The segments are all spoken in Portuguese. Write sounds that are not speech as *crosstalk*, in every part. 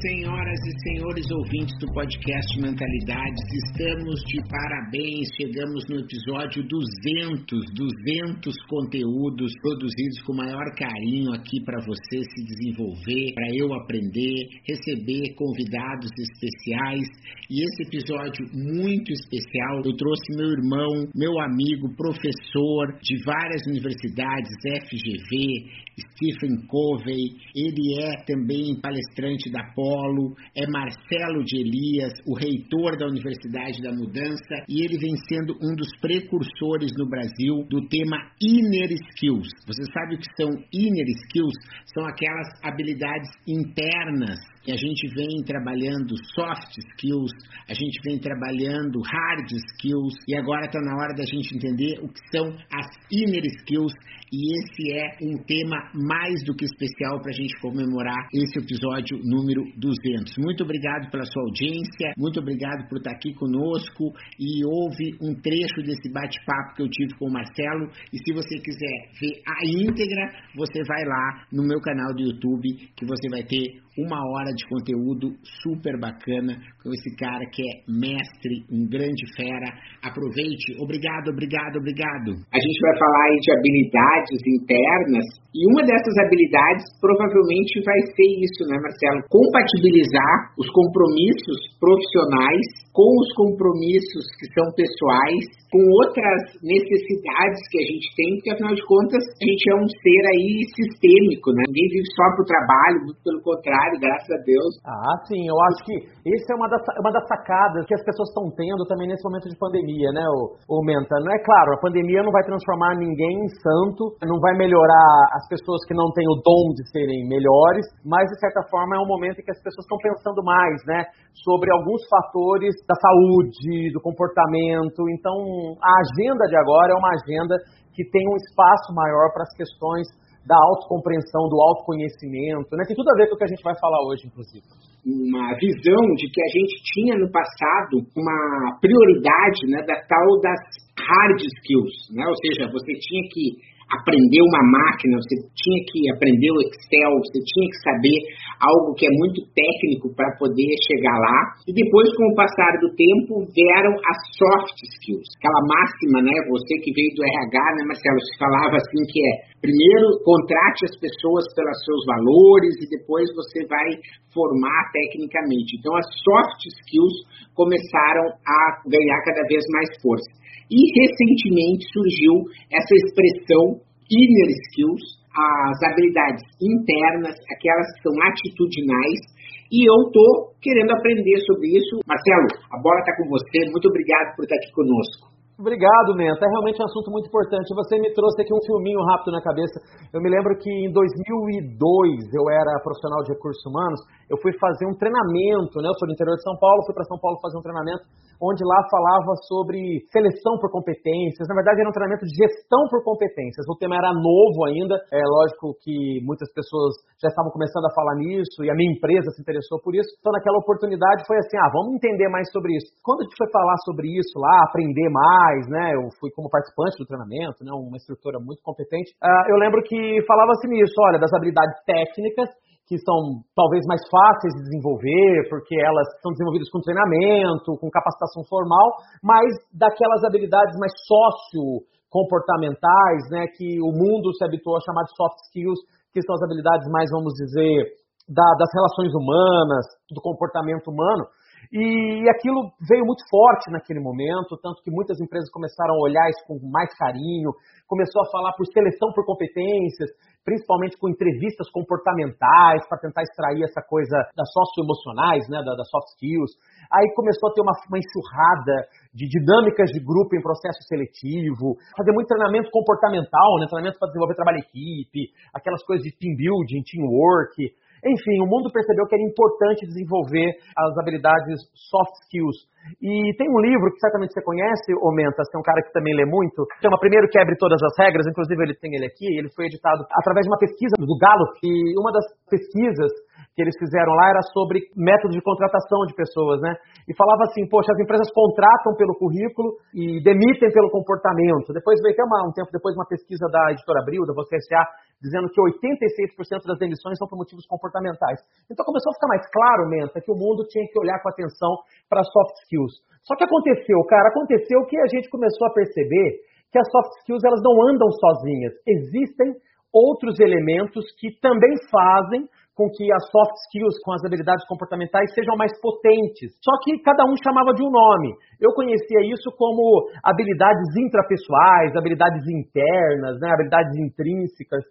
senhoras e senhores ouvintes do podcast Mentalidades. Estamos de parabéns. Chegamos no episódio 200, 200 conteúdos produzidos com maior carinho aqui para você se desenvolver, para eu aprender, receber convidados especiais. E esse episódio muito especial, eu trouxe meu irmão, meu amigo, professor de várias universidades, FGV, Stephen Covey, ele é também palestrante da Polo, é Marcelo de Elias, o reitor da Universidade da Mudança, e ele vem sendo um dos precursores no Brasil do tema Inner Skills. Você sabe o que são Inner Skills? São aquelas habilidades internas que a gente vem trabalhando soft skills, a gente vem trabalhando hard skills e agora está na hora da gente entender o que são as inner skills e esse é um tema mais do que especial para a gente comemorar esse episódio número 200. Muito obrigado pela sua audiência, muito obrigado por estar aqui conosco e houve um trecho desse bate-papo que eu tive com o Marcelo e se você quiser ver a íntegra, você vai lá no meu canal do YouTube que você vai ter uma hora de conteúdo super bacana com esse cara que é mestre, um grande fera. Aproveite. Obrigado, obrigado, obrigado. A gente vai falar aí de habilidades internas e uma dessas habilidades provavelmente vai ser isso, né, Marcelo? Compatibilizar os compromissos profissionais com os compromissos que são pessoais, com outras necessidades que a gente tem, porque afinal de contas a gente é um ser aí sistêmico, né? Ninguém vive só para o trabalho, muito pelo contrário, graças a Deus. Ah, sim, eu acho que essa é uma das, uma das sacadas que as pessoas estão tendo também nesse momento de pandemia, né, o, o Menta? Não é claro, a pandemia não vai transformar ninguém em santo, não vai melhorar as pessoas que não têm o dom de serem melhores, mas de certa forma é um momento em que as pessoas estão pensando mais, né, sobre alguns fatores da saúde, do comportamento. Então, a agenda de agora é uma agenda que tem um espaço maior para as questões da autocompreensão, do autoconhecimento, né? Tem tudo a ver com o que a gente vai falar hoje, inclusive. Uma visão de que a gente tinha no passado uma prioridade né, da tal das hard skills, né? Ou seja, você tinha que aprender uma máquina, você tinha que aprender o Excel, você tinha que saber algo que é muito técnico para poder chegar lá. E depois, com o passar do tempo, vieram as soft skills. Aquela máxima, né? Você que veio do RH, né, Marcelo, se falava assim que é primeiro contrate as pessoas pelos seus valores e depois você vai formar tecnicamente. Então, as soft skills começaram a ganhar cada vez mais força. E recentemente surgiu essa expressão inner skills, as habilidades internas, aquelas que são atitudinais, e eu estou querendo aprender sobre isso. Marcelo, a bola está com você, muito obrigado por estar aqui conosco. Obrigado, Menta. É realmente um assunto muito importante. Você me trouxe aqui um filminho rápido na cabeça. Eu me lembro que em 2002 eu era profissional de recursos humanos. Eu fui fazer um treinamento, né? Eu sou do interior de São Paulo, fui para São Paulo fazer um treinamento onde lá falava sobre seleção por competências. Na verdade, era um treinamento de gestão por competências. O tema era novo ainda. É lógico que muitas pessoas já estavam começando a falar nisso e a minha empresa se interessou por isso. Então, naquela oportunidade foi assim: ah, vamos entender mais sobre isso. Quando a gente foi falar sobre isso lá, aprender mais, né? Eu fui como participante do treinamento, né? Uma instrutora muito competente. Uh, eu lembro que falava-se nisso, olha, das habilidades técnicas que são talvez mais fáceis de desenvolver, porque elas são desenvolvidas com treinamento, com capacitação formal, mas daquelas habilidades mais socio-comportamentais, né, que o mundo se habituou a chamar de soft skills, que são as habilidades mais, vamos dizer, da, das relações humanas, do comportamento humano. E aquilo veio muito forte naquele momento, tanto que muitas empresas começaram a olhar isso com mais carinho, começou a falar por seleção por competências, principalmente com entrevistas comportamentais, para tentar extrair essa coisa das socioemocionais, né, das soft skills. Aí começou a ter uma, uma enxurrada de dinâmicas de grupo em processo seletivo, fazer muito treinamento comportamental, né, treinamento para desenvolver trabalho em equipe, aquelas coisas de team building, teamwork. Enfim, o mundo percebeu que era importante desenvolver as habilidades soft skills. E tem um livro que certamente você conhece, o Menta, você é um cara que também lê muito, chama Primeiro Quebre Todas as Regras, inclusive ele tem ele aqui, ele foi editado através de uma pesquisa do Gallup, e uma das pesquisas que eles fizeram lá era sobre método de contratação de pessoas, né? E falava assim, poxa, as empresas contratam pelo currículo e demitem pelo comportamento. Depois veio até uma, um tempo depois uma pesquisa da editora Abril, da Você S.A., dizendo que 86% das demissões são por motivos comportamentais. Então começou a ficar mais claro, Menta, que o mundo tinha que olhar com atenção para soft skills. Só que aconteceu, cara, aconteceu que a gente começou a perceber que as soft skills elas não andam sozinhas. Existem outros elementos que também fazem com que as soft skills, com as habilidades comportamentais, sejam mais potentes. Só que cada um chamava de um nome. Eu conhecia isso como habilidades intrapessoais, habilidades internas, né, habilidades intrínsecas.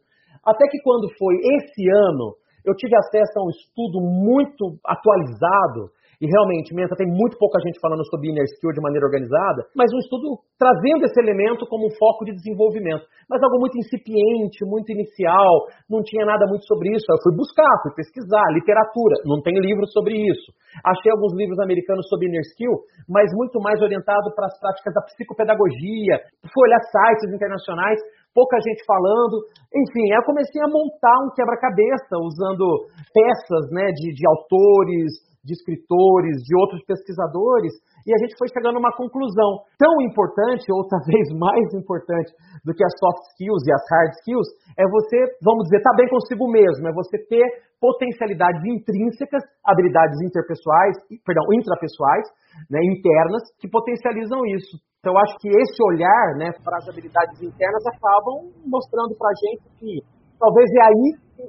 Até que quando foi esse ano, eu tive acesso a um estudo muito atualizado e realmente, Menta, tem muito pouca gente falando sobre inner skill de maneira organizada, mas um estudo trazendo esse elemento como um foco de desenvolvimento. Mas algo muito incipiente, muito inicial, não tinha nada muito sobre isso. Eu fui buscar, fui pesquisar, literatura, não tem livro sobre isso. Achei alguns livros americanos sobre inner skill, mas muito mais orientado para as práticas da psicopedagogia. Fui olhar sites internacionais, pouca gente falando. Enfim, eu comecei a montar um quebra-cabeça usando peças né, de, de autores, de escritores, de outros pesquisadores, e a gente foi chegando a uma conclusão tão importante, ou talvez *laughs* mais importante do que as soft skills e as hard skills, é você, vamos dizer, estar tá bem consigo mesmo, é você ter potencialidades intrínsecas, habilidades interpessoais, perdão, intrapessoais, né, internas, que potencializam isso. Então, eu acho que esse olhar né, para as habilidades internas acabam mostrando para a gente que talvez é aí que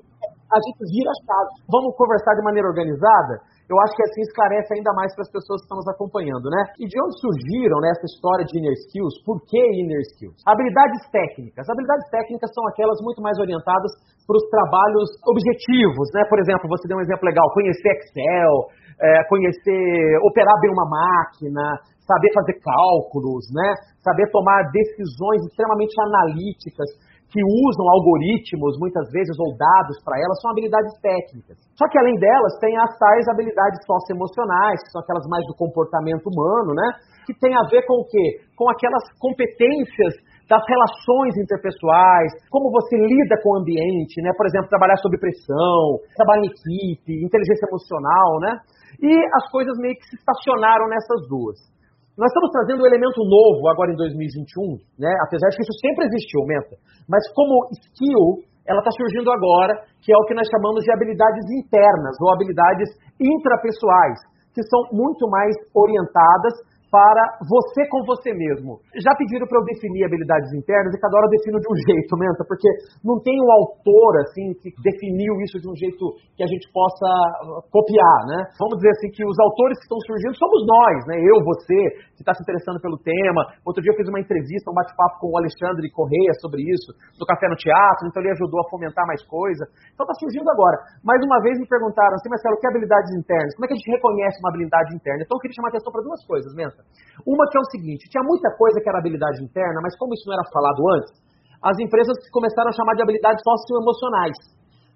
a gente vira a chave. Vamos conversar de maneira organizada? Eu acho que assim esclarece ainda mais para as pessoas que estão nos acompanhando, né? E de onde surgiram né, essa história de inner skills? Por que inner skills? Habilidades técnicas. Habilidades técnicas são aquelas muito mais orientadas para os trabalhos objetivos, né? Por exemplo, você deu um exemplo legal, conhecer Excel, é, conhecer, operar bem uma máquina, saber fazer cálculos, né? Saber tomar decisões extremamente analíticas que usam algoritmos, muitas vezes, ou dados para elas, são habilidades técnicas. Só que, além delas, tem as tais habilidades socioemocionais, que são aquelas mais do comportamento humano, né? Que tem a ver com o quê? Com aquelas competências das relações interpessoais, como você lida com o ambiente, né? Por exemplo, trabalhar sob pressão, trabalhar em equipe, inteligência emocional, né? E as coisas meio que se estacionaram nessas duas. Nós estamos trazendo um elemento novo agora em 2021, né? apesar de que isso sempre existiu, Menta. Mas como skill, ela está surgindo agora, que é o que nós chamamos de habilidades internas ou habilidades intrapessoais, que são muito mais orientadas para você com você mesmo. Já pediram para eu definir habilidades internas e cada hora eu defino de um *laughs* jeito, Menta, porque não tem um autor assim que definiu isso de um jeito que a gente possa uh, copiar, né? Vamos dizer assim que os autores que estão surgindo somos nós, né? Eu, você, que está se interessando pelo tema. Outro dia eu fiz uma entrevista, um bate-papo com o Alexandre Correia sobre isso, do Café no Teatro, então ele ajudou a fomentar mais coisa. Então está surgindo agora. Mais uma vez me perguntaram assim, Marcelo, que habilidades internas? Como é que a gente reconhece uma habilidade interna? Então eu queria chamar a atenção para duas coisas, Menta. Uma que é o seguinte: tinha muita coisa que era habilidade interna, mas como isso não era falado antes, as empresas começaram a chamar de habilidades socioemocionais.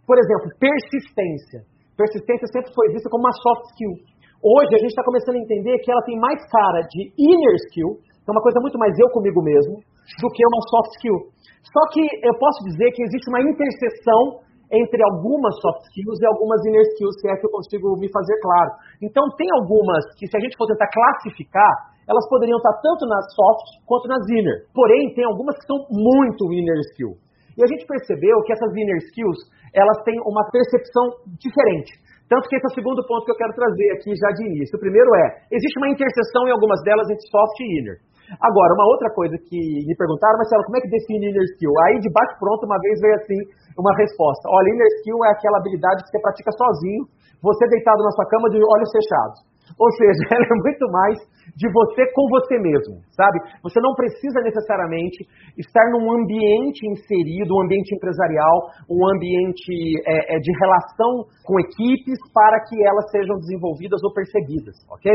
Por exemplo, persistência. Persistência sempre foi vista como uma soft skill. Hoje a gente está começando a entender que ela tem mais cara de inner skill, é uma coisa muito mais eu comigo mesmo, do que uma soft skill. Só que eu posso dizer que existe uma interseção entre algumas soft skills e algumas inner skills, se é que eu consigo me fazer claro. Então, tem algumas que, se a gente for tentar classificar, elas poderiam estar tanto nas soft quanto nas inner. Porém, tem algumas que são muito inner skill. E a gente percebeu que essas inner skills, elas têm uma percepção diferente. Tanto que esse é o segundo ponto que eu quero trazer aqui já de início. O primeiro é, existe uma interseção em algumas delas entre soft e inner. Agora, uma outra coisa que me perguntaram, Marcelo, como é que define inner skill? Aí, de bate pronto, uma vez veio assim, uma resposta. Olha, inner skill é aquela habilidade que você pratica sozinho, você deitado na sua cama de olhos fechados. Ou seja, *laughs* ela é muito mais de você com você mesmo, sabe? Você não precisa necessariamente estar num ambiente inserido, um ambiente empresarial, um ambiente é, é, de relação com equipes para que elas sejam desenvolvidas ou perseguidas, ok?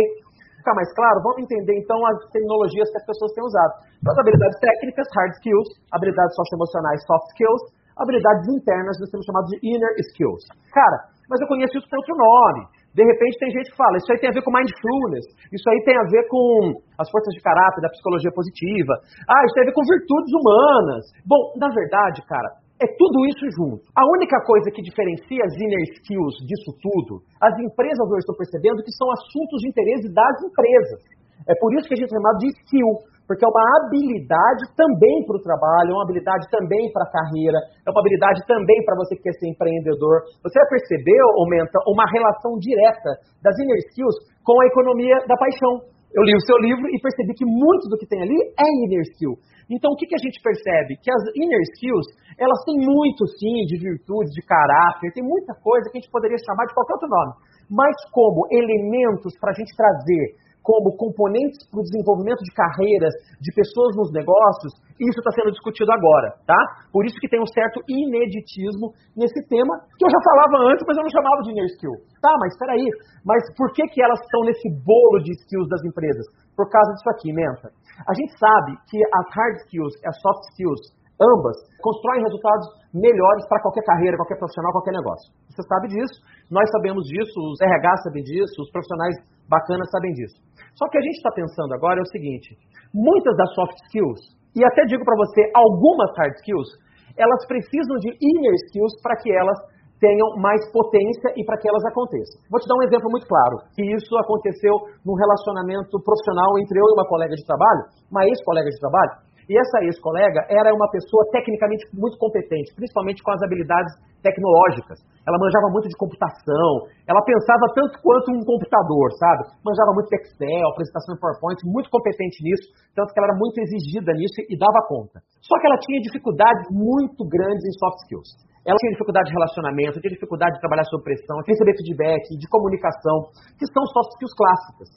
Ficar mais claro, vamos entender então as terminologias que as pessoas têm usado. Então, as habilidades técnicas, hard skills, habilidades socioemocionais, soft skills, habilidades internas, nós temos chamado de inner skills. Cara, mas eu conheço isso por outro nome. De repente tem gente que fala, isso aí tem a ver com mindfulness, isso aí tem a ver com as forças de caráter da psicologia positiva, ah, isso tem a ver com virtudes humanas. Bom, na verdade, cara, é tudo isso junto. A única coisa que diferencia as inner skills disso tudo, as empresas hoje estão percebendo que são assuntos de interesse das empresas. É por isso que a gente chama de skill, porque é uma habilidade também para o trabalho, é uma habilidade também para a carreira, é uma habilidade também para você que quer ser empreendedor. Você vai perceber, Aumenta, uma relação direta das inner skills com a economia da paixão. Eu li o seu livro e percebi que muito do que tem ali é inner skill. Então, o que, que a gente percebe? Que as inner skills, elas têm muito, sim, de virtudes, de caráter, tem muita coisa que a gente poderia chamar de qualquer outro nome. Mas como elementos para a gente trazer como componentes para o desenvolvimento de carreiras de pessoas nos negócios, isso está sendo discutido agora, tá? Por isso que tem um certo ineditismo nesse tema, que eu já falava antes, mas eu não chamava de inner skill. Tá, mas espera aí, mas por que, que elas estão nesse bolo de skills das empresas? Por causa disso aqui, Menta. A gente sabe que as hard skills e as soft skills, ambas, constroem resultados melhores para qualquer carreira, qualquer profissional, qualquer negócio. Você sabe disso, nós sabemos disso, os RH sabem disso, os profissionais bacanas sabem disso. Só que a gente está pensando agora é o seguinte: muitas das soft skills, e até digo para você, algumas hard skills, elas precisam de inner skills para que elas tenham mais potência e para que elas aconteçam. Vou te dar um exemplo muito claro, que isso aconteceu num relacionamento profissional entre eu e uma colega de trabalho, uma ex-colega de trabalho, e essa ex-colega era uma pessoa tecnicamente muito competente, principalmente com as habilidades tecnológicas. Ela manjava muito de computação, ela pensava tanto quanto um computador, sabe? Manjava muito de Excel, apresentação em PowerPoint, muito competente nisso, tanto que ela era muito exigida nisso e dava conta. Só que ela tinha dificuldades muito grandes em soft skills. Ela tinha dificuldade de relacionamento, tinha dificuldade de trabalhar sob pressão, de receber feedback, de comunicação, que são soft skills clássicas.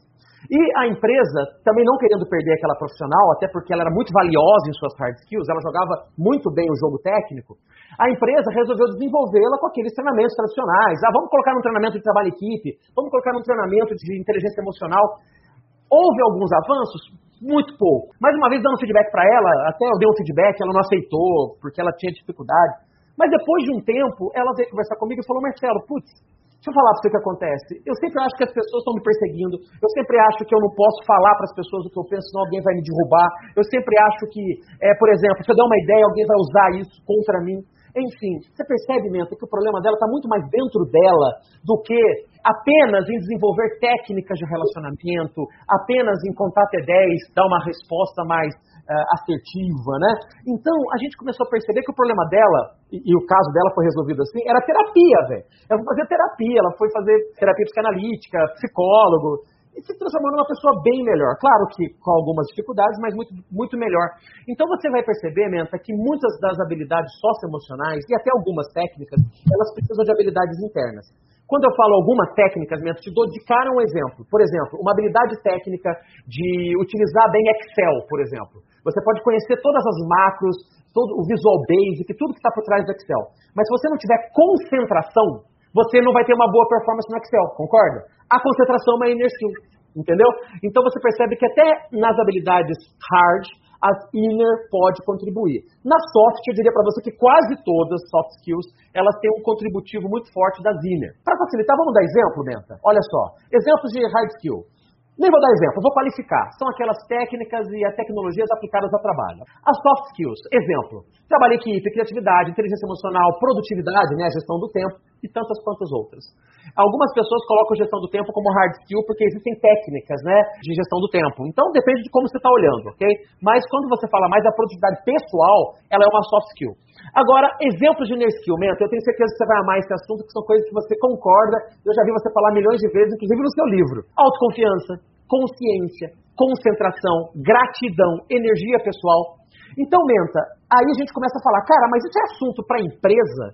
E a empresa, também não querendo perder aquela profissional, até porque ela era muito valiosa em suas hard skills, ela jogava muito bem o jogo técnico, a empresa resolveu desenvolvê-la com aqueles treinamentos tradicionais. Ah, vamos colocar um treinamento de trabalho equipe, vamos colocar um treinamento de inteligência emocional. Houve alguns avanços? Muito pouco. Mais uma vez, dando feedback para ela, até eu dei um feedback, ela não aceitou, porque ela tinha dificuldade. Mas depois de um tempo, ela veio conversar comigo e falou, Marcelo, putz, deixa eu falar para você o que acontece. Eu sempre acho que as pessoas estão me perseguindo, eu sempre acho que eu não posso falar para as pessoas o que eu penso, senão alguém vai me derrubar. Eu sempre acho que, é, por exemplo, se eu der uma ideia, alguém vai usar isso contra mim. Enfim, você percebe, Menta, que o problema dela está muito mais dentro dela do que apenas em desenvolver técnicas de relacionamento, apenas em contar até 10, dar uma resposta mais assertiva, né? Então, a gente começou a perceber que o problema dela, e, e o caso dela foi resolvido assim, era terapia, velho. Ela foi fazer terapia, ela foi fazer terapia psicanalítica, psicólogo, e se transformou numa pessoa bem melhor. Claro que com algumas dificuldades, mas muito, muito melhor. Então você vai perceber, Menta, que muitas das habilidades socioemocionais e até algumas técnicas, elas precisam de habilidades internas. Quando eu falo algumas técnicas, Menta, te dou de cara um exemplo. Por exemplo, uma habilidade técnica de utilizar bem Excel, por exemplo. Você pode conhecer todas as macros, todo o Visual Basic, tudo que está por trás do Excel. Mas se você não tiver concentração, você não vai ter uma boa performance no Excel, concorda? A concentração é uma inner skill, entendeu? Então você percebe que até nas habilidades hard, as inner pode contribuir. Na soft, eu diria para você que quase todas soft skills, elas têm um contributivo muito forte das inner. Para facilitar, vamos dar exemplo, Menta? Olha só, exemplos de hard skill. Nem vou dar exemplo, vou qualificar. São aquelas técnicas e as tecnologias aplicadas ao trabalho. As soft skills, exemplo, trabalho em equipe, criatividade, inteligência emocional, produtividade, né, gestão do tempo e tantas quantas outras. Algumas pessoas colocam gestão do tempo como hard skill porque existem técnicas, né, de gestão do tempo. Então depende de como você está olhando, ok? Mas quando você fala mais da produtividade pessoal, ela é uma soft skill. Agora, exemplos de inner skill, Mento, eu tenho certeza que você vai amar esse assunto, que são coisas que você concorda, eu já vi você falar milhões de vezes, inclusive no seu livro. Autoconfiança, consciência, concentração, gratidão, energia pessoal. Então, Menta, aí a gente começa a falar, cara, mas isso é assunto para empresa?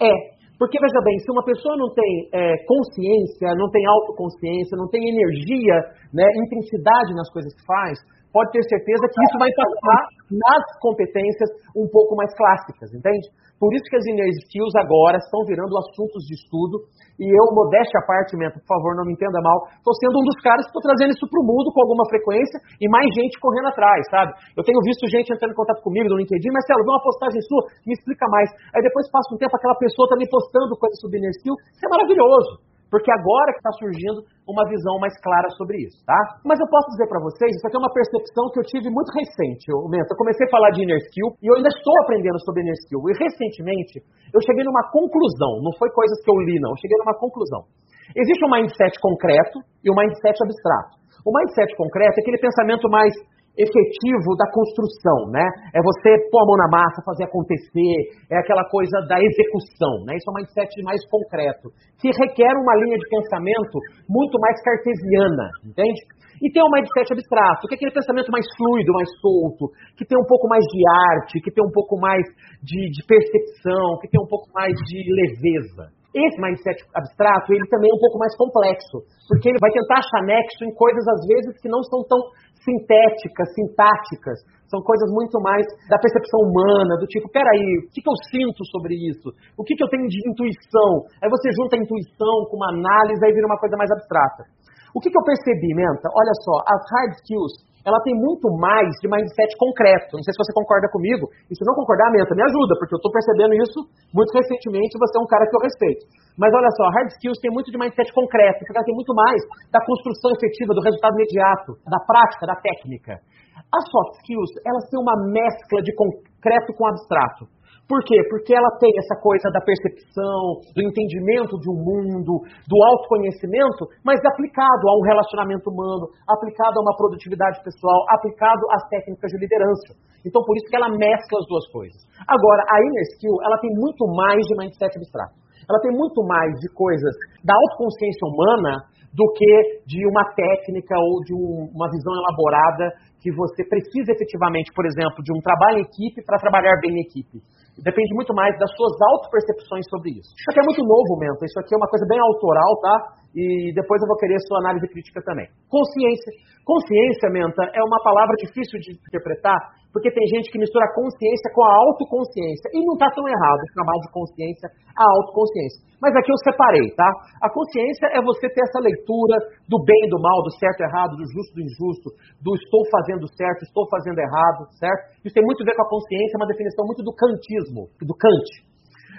É. Porque, veja bem, se uma pessoa não tem é, consciência, não tem autoconsciência, não tem energia, né, intensidade nas coisas que faz, pode ter certeza que isso vai passar nas competências um pouco mais clássicas, entende? Por isso que as inner skills agora estão virando assuntos de estudo. E eu, modéstia à parte, Menta, por favor, não me entenda mal, estou sendo um dos caras que estou trazendo isso para o mundo com alguma frequência e mais gente correndo atrás, sabe? Eu tenho visto gente entrando em contato comigo no LinkedIn, Marcelo, vê uma postagem sua, me explica mais. Aí depois passa um tempo, aquela pessoa está me postando coisas sobre inner skill. Isso é maravilhoso porque agora que está surgindo uma visão mais clara sobre isso, tá? Mas eu posso dizer para vocês, isso aqui é uma percepção que eu tive muito recente. Eu, eu comecei a falar de inner skill e eu ainda estou aprendendo sobre inner skill. E recentemente eu cheguei numa conclusão, não foi coisas que eu li, não, eu cheguei numa conclusão. Existe um mindset concreto e um mindset abstrato. O mindset concreto é aquele pensamento mais efetivo da construção, né? É você pôr a mão na massa, fazer acontecer, é aquela coisa da execução, né? Isso é um mindset mais concreto, que requer uma linha de pensamento muito mais cartesiana, entende? E tem um mindset abstrato, que é aquele pensamento mais fluido, mais solto, que tem um pouco mais de arte, que tem um pouco mais de, de percepção, que tem um pouco mais de leveza. Esse mindset abstrato, ele também é um pouco mais complexo, porque ele vai tentar achar nexo em coisas, às vezes, que não são tão sintéticas, sintáticas. São coisas muito mais da percepção humana, do tipo, peraí, o que, que eu sinto sobre isso? O que, que eu tenho de intuição? Aí você junta a intuição com uma análise, aí vira uma coisa mais abstrata. O que, que eu percebi, Menta? Olha só, as hard skills, ela tem muito mais de mindset concreto. Não sei se você concorda comigo. E se não concordar, Menta, me ajuda, porque eu estou percebendo isso muito recentemente você é um cara que eu respeito. Mas olha só, hard skills tem muito de mindset concreto, porque ela tem muito mais da construção efetiva, do resultado imediato, da prática, da técnica. As soft skills, elas têm uma mescla de concreto com abstrato. Por quê? Porque ela tem essa coisa da percepção, do entendimento de um mundo, do autoconhecimento, mas aplicado a um relacionamento humano, aplicado a uma produtividade pessoal, aplicado às técnicas de liderança. Então, por isso que ela mescla as duas coisas. Agora, a inner skill, ela tem muito mais de mindset abstrato. Ela tem muito mais de coisas da autoconsciência humana do que de uma técnica ou de um, uma visão elaborada que você precisa efetivamente, por exemplo, de um trabalho em equipe para trabalhar bem em equipe. Depende muito mais das suas auto-percepções sobre isso. Isso aqui é muito novo, Menta. Isso aqui é uma coisa bem autoral, tá? E depois eu vou querer sua análise crítica também. Consciência. Consciência, Menta, é uma palavra difícil de interpretar, porque tem gente que mistura consciência com a autoconsciência. E não está tão errado chamar de consciência a autoconsciência. Mas aqui eu separei, tá? A consciência é você ter essa leitura do bem e do mal, do certo e errado, do justo e do injusto, do estou fazendo certo, estou fazendo errado, certo? Isso tem muito a ver com a consciência, é uma definição muito do kantismo, do Kant.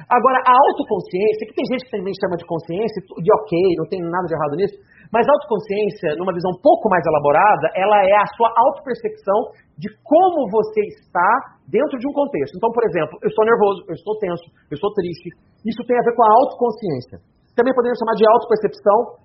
Agora, a autoconsciência, que tem gente que também chama de consciência, de ok, não tem nada de errado nisso, mas autoconsciência, numa visão um pouco mais elaborada, ela é a sua autopercepção de como você está dentro de um contexto. Então, por exemplo, eu estou nervoso, eu estou tenso, eu estou triste. Isso tem a ver com a autoconsciência. Também poderíamos chamar de autopercepção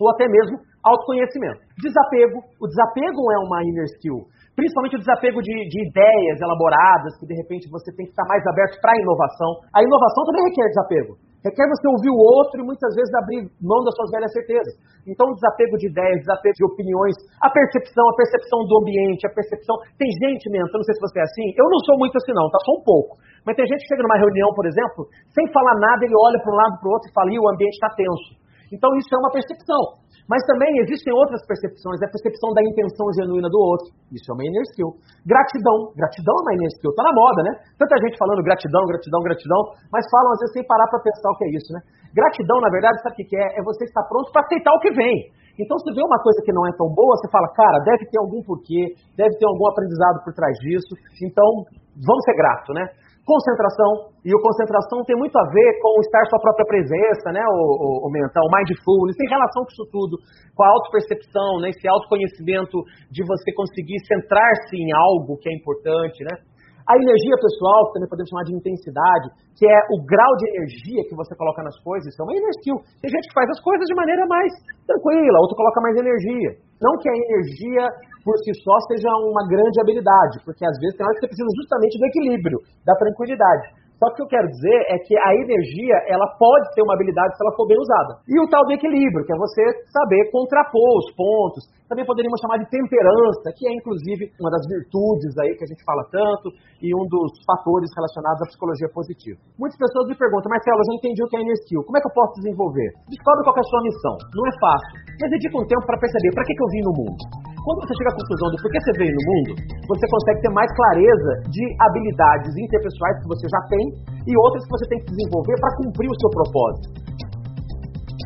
ou até mesmo autoconhecimento. Desapego. O desapego é uma inner skill. Principalmente o desapego de, de ideias elaboradas, que de repente você tem que estar mais aberto para a inovação. A inovação também requer desapego requer você ouvir o outro e muitas vezes abrir mão das suas velhas certezas. Então, desapego de ideias, desapego de opiniões, a percepção, a percepção do ambiente, a percepção. Tem gente, mesmo, eu não sei se você é assim, eu não sou muito assim, não, tá só um pouco. Mas tem gente que chega numa reunião, por exemplo, sem falar nada, ele olha para um lado para o outro e fala, e o ambiente está tenso. Então, isso é uma percepção. Mas também existem outras percepções, a percepção da intenção genuína do outro. Isso é uma inner skill. Gratidão. Gratidão é uma inner skill. Tá na moda, né? Tanta gente falando gratidão, gratidão, gratidão, mas falam às vezes sem parar para pensar o que é isso, né? Gratidão, na verdade, sabe o que é? É você estar pronto para aceitar o que vem. Então, se vê uma coisa que não é tão boa, você fala, cara, deve ter algum porquê, deve ter algum aprendizado por trás disso. Então, vamos ser grato, né? Concentração, e o concentração tem muito a ver com estar sua própria presença, né, o, o, o mental, o mindfulness, tem relação com isso tudo, com a autopercepção, né, esse autoconhecimento de você conseguir centrar-se em algo que é importante, né. A energia pessoal, que também podemos chamar de intensidade, que é o grau de energia que você coloca nas coisas, isso é uma energia. Tem gente que faz as coisas de maneira mais tranquila, outro coloca mais energia. Não que a energia por si só seja uma grande habilidade, porque às vezes tem hora que você precisa justamente do equilíbrio, da tranquilidade. Só que o que eu quero dizer é que a energia, ela pode ser uma habilidade se ela for bem usada. E o tal do equilíbrio, que é você saber contrapor os pontos. Também poderíamos chamar de temperança, que é inclusive uma das virtudes aí que a gente fala tanto e um dos fatores relacionados à psicologia positiva. Muitas pessoas me perguntam, Marcelo, eu já entendi o que é inner skill, como é que eu posso desenvolver? Descobre qual é a sua missão. Não é fácil, mas dedica um tempo para perceber para que, que eu vim no mundo. quando você chega à conclusão do porquê você veio no mundo, você consegue ter mais clareza de habilidades interpessoais que você já tem e outras que você tem que desenvolver para cumprir o seu propósito.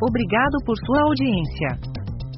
Obrigado por sua audiência.